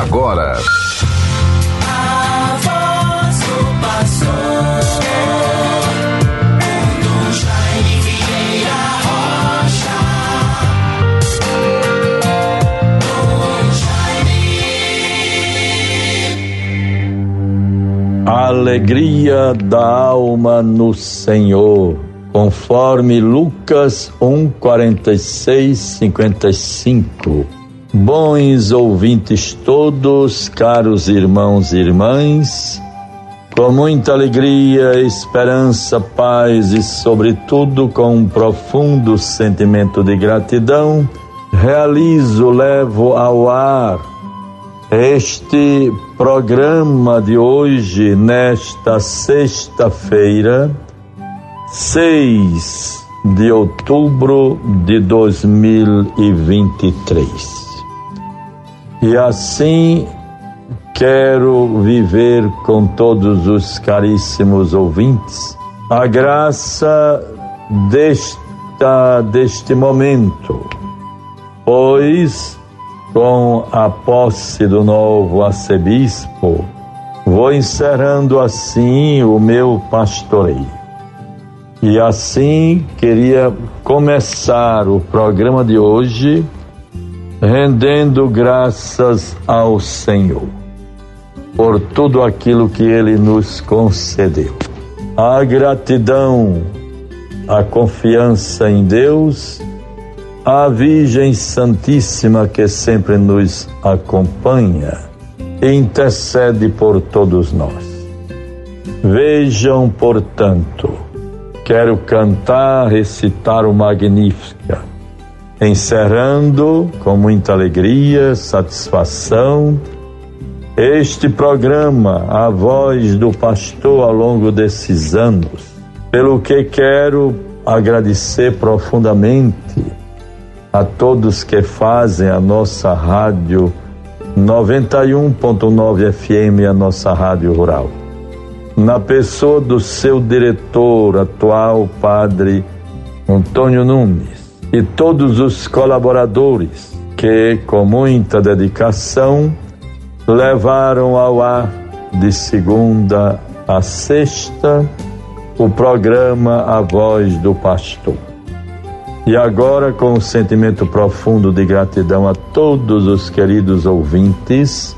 agora. Alegria da alma no Senhor, conforme Lucas 1, 46, 55. Bons ouvintes todos, caros irmãos e irmãs, com muita alegria, esperança, paz e, sobretudo, com um profundo sentimento de gratidão, realizo, levo ao ar este programa de hoje, nesta sexta-feira, 6 de outubro de 2023. E assim quero viver com todos os caríssimos ouvintes a graça desta deste momento, pois com a posse do novo arcebispo, vou encerrando assim o meu pastoreio. E assim queria começar o programa de hoje rendendo graças ao Senhor por tudo aquilo que Ele nos concedeu. A gratidão, a confiança em Deus, a Virgem Santíssima que sempre nos acompanha intercede por todos nós. Vejam, portanto, quero cantar, recitar o Magnífica encerrando com muita alegria, satisfação, este programa, a voz do pastor ao longo desses anos, pelo que quero agradecer profundamente a todos que fazem a nossa rádio 91.9 FM, a nossa rádio rural. Na pessoa do seu diretor atual, padre Antônio Nunes e todos os colaboradores que, com muita dedicação, levaram ao ar de segunda a sexta o programa A Voz do Pastor. E agora, com um sentimento profundo de gratidão a todos os queridos ouvintes,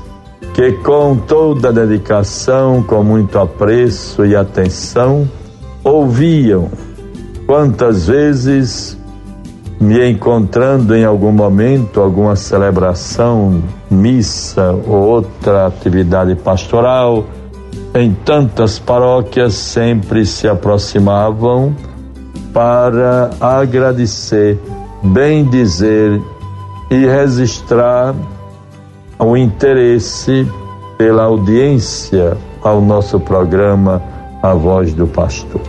que com toda dedicação, com muito apreço e atenção, ouviam quantas vezes me encontrando em algum momento, alguma celebração, missa ou outra atividade pastoral, em tantas paróquias sempre se aproximavam para agradecer, bem dizer e registrar o interesse pela audiência ao nosso programa A Voz do Pastor.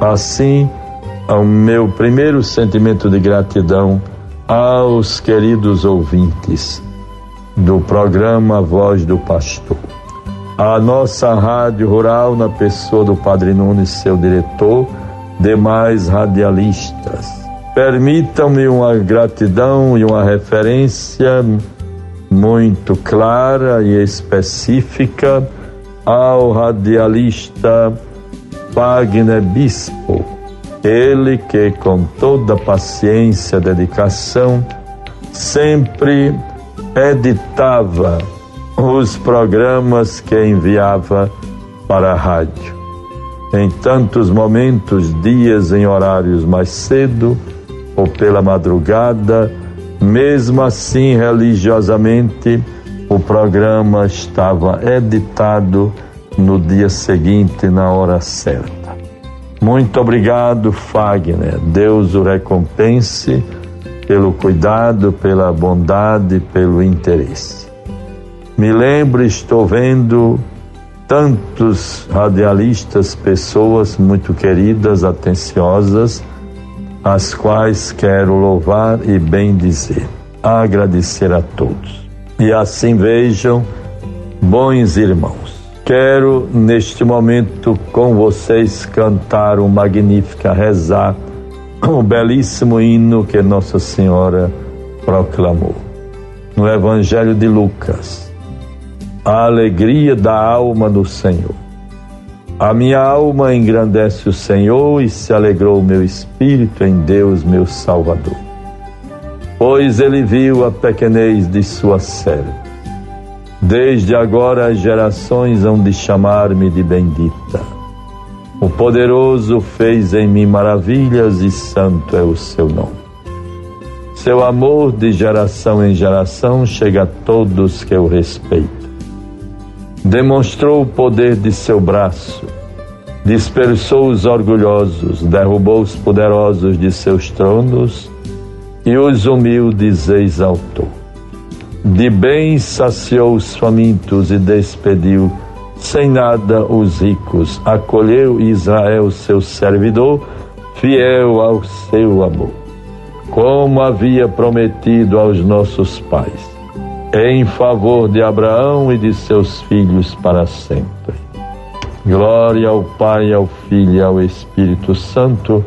Assim, ao meu primeiro sentimento de gratidão aos queridos ouvintes do programa Voz do Pastor. A nossa rádio rural, na pessoa do Padre Nunes, seu diretor, demais radialistas. Permitam-me uma gratidão e uma referência muito clara e específica ao radialista Wagner Bispo, ele que com toda paciência, dedicação, sempre editava os programas que enviava para a rádio. Em tantos momentos, dias em horários mais cedo ou pela madrugada, mesmo assim religiosamente, o programa estava editado no dia seguinte, na hora certa. Muito obrigado, Fagner. Deus o recompense pelo cuidado, pela bondade, pelo interesse. Me lembro, estou vendo tantos radialistas, pessoas muito queridas, atenciosas, as quais quero louvar e bem dizer, agradecer a todos. E assim vejam, bons irmãos Quero neste momento com vocês cantar o magnífica rezar, o belíssimo hino que Nossa Senhora proclamou. No Evangelho de Lucas, a alegria da alma no Senhor. A minha alma engrandece o Senhor e se alegrou o meu espírito em Deus, meu Salvador. Pois ele viu a pequenez de sua serva. Desde agora as gerações hão de chamar-me de bendita. O poderoso fez em mim maravilhas e santo é o seu nome. Seu amor de geração em geração chega a todos que o respeitam demonstrou o poder de seu braço, dispersou os orgulhosos, derrubou os poderosos de seus tronos e os humildes exaltou. De bem saciou os famintos e despediu sem nada os ricos, acolheu Israel, seu servidor, fiel ao seu amor, como havia prometido aos nossos pais em favor de Abraão e de seus filhos para sempre. Glória ao Pai, ao Filho e ao Espírito Santo,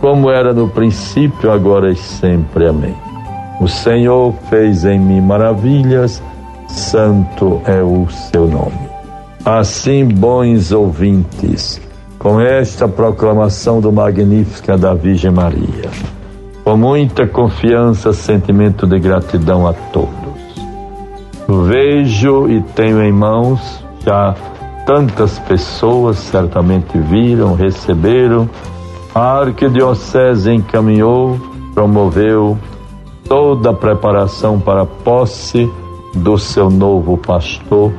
como era no princípio, agora e sempre. Amém. O Senhor fez em mim maravilhas, santo é o seu nome. Assim, bons ouvintes, com esta proclamação do Magnífica da Virgem Maria, com muita confiança, sentimento de gratidão a todos Vejo e tenho em mãos já tantas pessoas certamente viram, receberam. A Arquidiocese encaminhou, promoveu toda a preparação para a posse do seu novo pastor,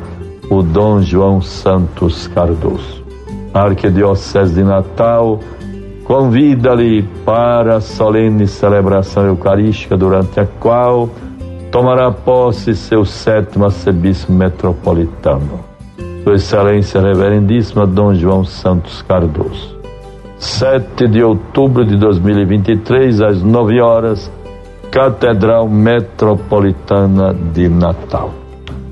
o Dom João Santos Cardoso. A Arquidiocese de Natal convida-lhe para a solene celebração eucarística durante a qual tomará posse seu sétimo arcebispo metropolitano, Sua Excelência Reverendíssima Dom João Santos Cardoso. 7 de outubro de 2023, às 9 horas, Catedral Metropolitana de Natal.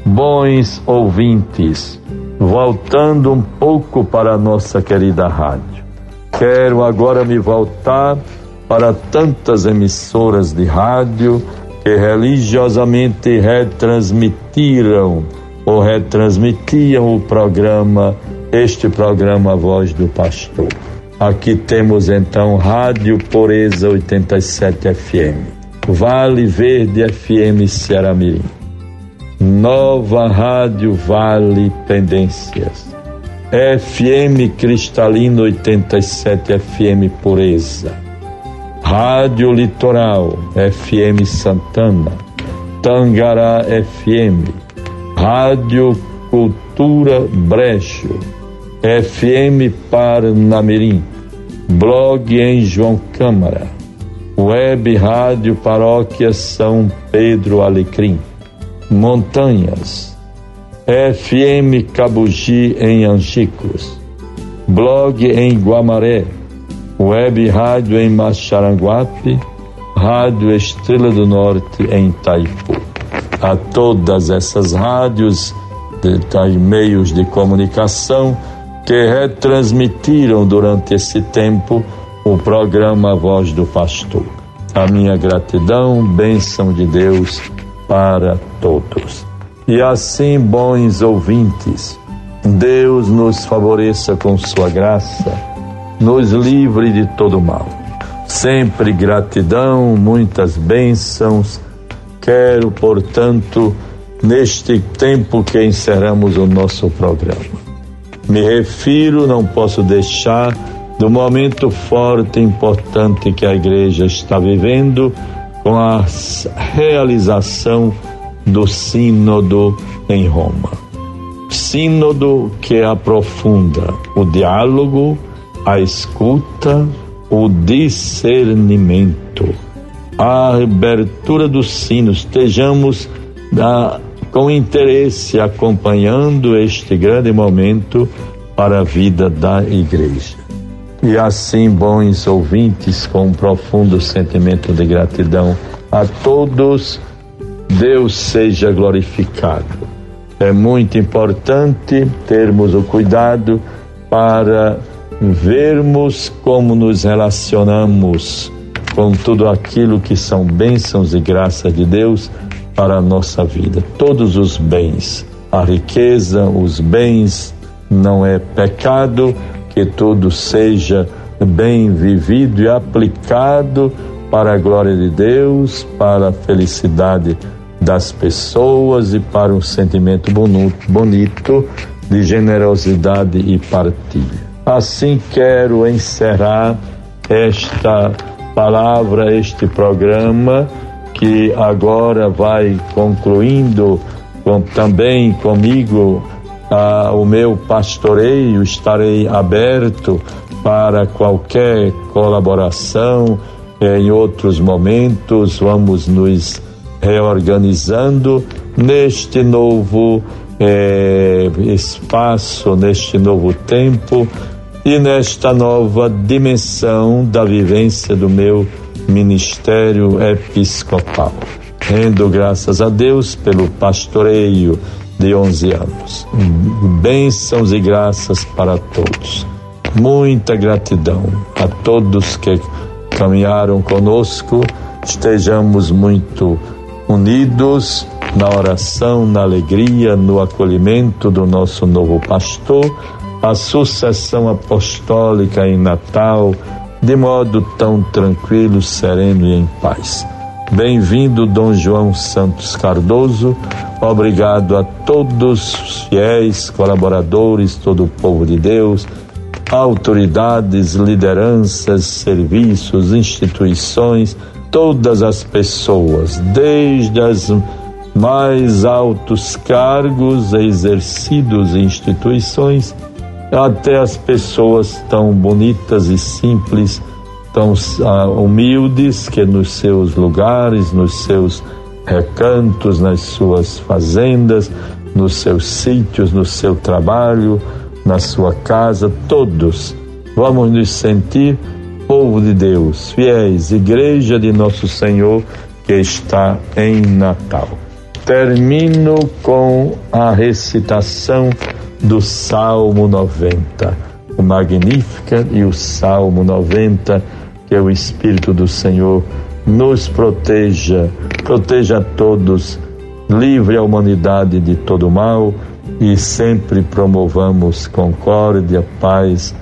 Bons ouvintes, voltando um pouco para a nossa querida rádio, quero agora me voltar para tantas emissoras de rádio que religiosamente retransmitiram ou retransmitiam o programa, este programa Voz do Pastor. Aqui temos então Rádio Pureza 87 FM, Vale Verde FM Ceará Mirim, Nova Rádio Vale Pendências, FM Cristalino 87 FM Pureza, Rádio Litoral, FM Santana, Tangará FM, Rádio Cultura Brecho, FM Parnamirim, blog em João Câmara, Web Rádio Paróquia São Pedro Alecrim, Montanhas, FM Cabugi em Angicos, blog em Guamaré, Web Rádio em Macharanguape, Rádio Estrela do Norte em Itaipu. A todas essas rádios, de, de meios de comunicação que retransmitiram durante esse tempo o programa Voz do Pastor. A minha gratidão, bênção de Deus para todos. E assim, bons ouvintes, Deus nos favoreça com sua graça nos livre de todo mal. Sempre gratidão, muitas bênçãos. Quero, portanto, neste tempo que encerramos o nosso programa. Me refiro, não posso deixar, do momento forte e importante que a igreja está vivendo com a realização do Sínodo em Roma. Sínodo que aprofunda o diálogo, a escuta, o discernimento, a abertura dos sinos. Estejamos da, com interesse acompanhando este grande momento para a vida da igreja. E assim, bons ouvintes, com um profundo sentimento de gratidão a todos, Deus seja glorificado. É muito importante termos o cuidado para vermos como nos relacionamos com tudo aquilo que são bênçãos e graça de Deus para a nossa vida. Todos os bens a riqueza, os bens, não é pecado, que tudo seja bem vivido e aplicado para a glória de Deus, para a felicidade das pessoas e para um sentimento bonito de generosidade e partilha. Assim quero encerrar esta palavra, este programa que agora vai concluindo com, também comigo ah, o meu pastoreio, estarei aberto para qualquer colaboração. Eh, em outros momentos, vamos nos reorganizando neste novo eh, espaço, neste novo tempo e nesta nova dimensão da vivência do meu ministério episcopal. Rendo graças a Deus pelo pastoreio de 11 anos. Bênçãos e graças para todos. Muita gratidão a todos que caminharam conosco. Estejamos muito unidos na oração, na alegria, no acolhimento do nosso novo pastor, a sucessão apostólica em Natal, de modo tão tranquilo, sereno e em paz. Bem-vindo, Dom João Santos Cardoso. Obrigado a todos os fiéis, colaboradores, todo o povo de Deus, autoridades, lideranças, serviços, instituições, todas as pessoas, desde as mais altos cargos exercidos em instituições até as pessoas tão bonitas e simples, tão uh, humildes que nos seus lugares, nos seus recantos, nas suas fazendas, nos seus sítios, no seu trabalho, na sua casa, todos vamos nos sentir povo de Deus, fiéis, igreja de nosso Senhor que está em Natal. Termino com a recitação do Salmo 90, o Magnífica e o Salmo 90, que o Espírito do Senhor nos proteja, proteja a todos, livre a humanidade de todo mal e sempre promovamos concórdia, paz,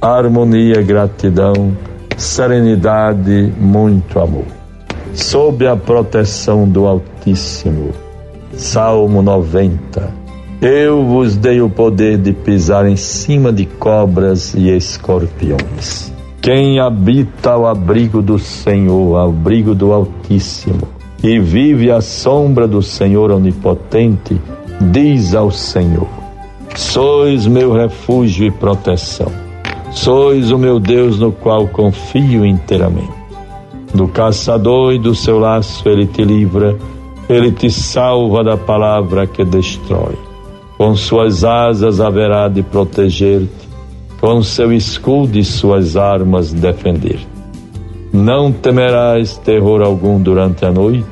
harmonia, gratidão, serenidade, muito amor. Sob a proteção do Altíssimo. Salmo 90 eu vos dei o poder de pisar em cima de cobras e escorpiões. Quem habita ao abrigo do Senhor, ao abrigo do Altíssimo, e vive à sombra do Senhor Onipotente, diz ao Senhor: Sois meu refúgio e proteção. Sois o meu Deus no qual confio inteiramente. Do caçador e do seu laço ele te livra, ele te salva da palavra que destrói com suas asas haverá de proteger-te, com seu escudo e suas armas defender-te. Não temerás terror algum durante a noite,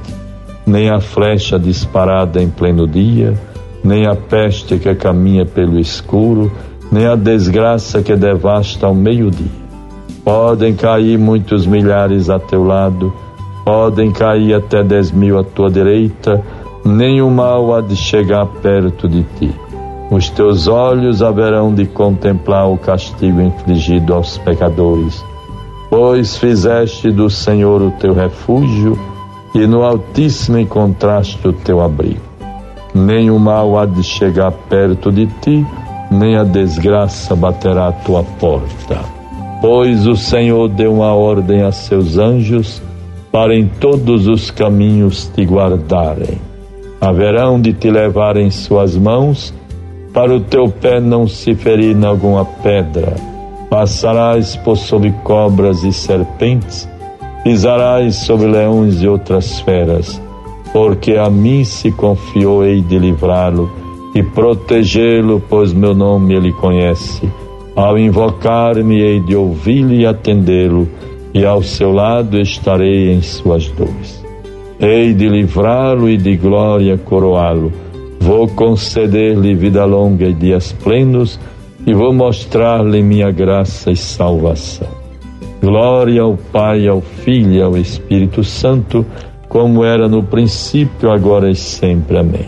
nem a flecha disparada em pleno dia, nem a peste que caminha pelo escuro, nem a desgraça que devasta ao meio-dia. Podem cair muitos milhares a teu lado, podem cair até dez mil à tua direita, nenhum mal há de chegar perto de ti. Os teus olhos haverão de contemplar o castigo infligido aos pecadores, pois fizeste do Senhor o teu refúgio e no Altíssimo encontraste o teu abrigo. O mal há de chegar perto de ti, nem a desgraça baterá à tua porta. Pois o Senhor deu uma ordem a seus anjos para em todos os caminhos te guardarem haverão de te levar em suas mãos, para o teu pé não se ferir em alguma pedra. Passarás por sobre cobras e serpentes, pisarás sobre leões e outras feras, porque a mim se confiou, hei de livrá-lo e protegê-lo, pois meu nome ele conhece. Ao invocar-me, hei de ouvi-lo e atendê-lo, e ao seu lado estarei em suas dores. Hei de livrá-lo e de glória coroá-lo. Vou conceder-lhe vida longa e dias plenos, e vou mostrar-lhe minha graça e salvação. Glória ao Pai, ao Filho e ao Espírito Santo, como era no princípio, agora e sempre. Amém.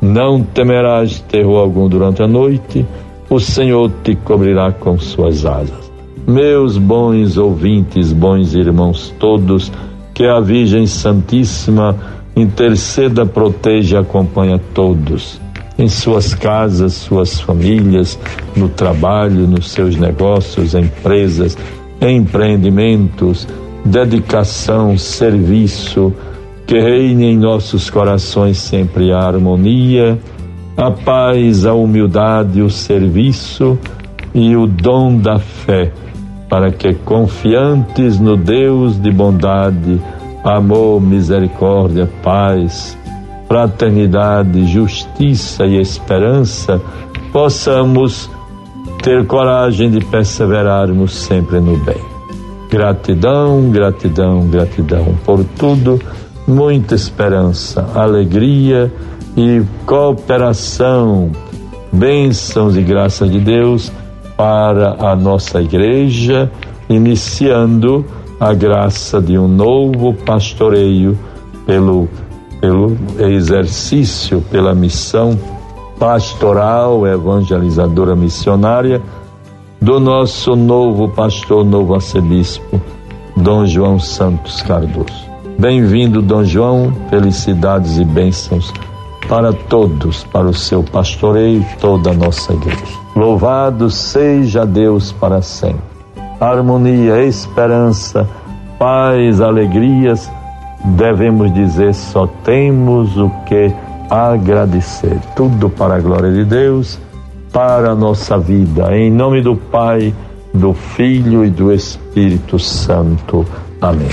Não temerás terror algum durante a noite, o Senhor te cobrirá com suas asas. Meus bons ouvintes, bons irmãos todos, que a Virgem Santíssima interceda, proteja e acompanha todos em suas casas, suas famílias, no trabalho, nos seus negócios, empresas, empreendimentos, dedicação, serviço, que reine em nossos corações sempre a harmonia, a paz, a humildade, o serviço e o dom da fé, para que confiantes no Deus de bondade, amor, misericórdia, paz, fraternidade, justiça e esperança, possamos ter coragem de perseverarmos sempre no bem. Gratidão, gratidão, gratidão por tudo, muita esperança, alegria e cooperação, bênçãos e graças de Deus para a nossa igreja, iniciando a graça de um novo pastoreio pelo, pelo exercício, pela missão pastoral, evangelizadora missionária do nosso novo pastor, novo arcebispo, Dom João Santos Cardoso. Bem-vindo, Dom João, felicidades e bênçãos para todos, para o seu pastoreio, toda a nossa igreja. Louvado seja Deus para sempre harmonia, esperança, paz, alegrias, devemos dizer só temos o que agradecer. Tudo para a glória de Deus, para a nossa vida. Em nome do Pai, do Filho e do Espírito Santo. Amém.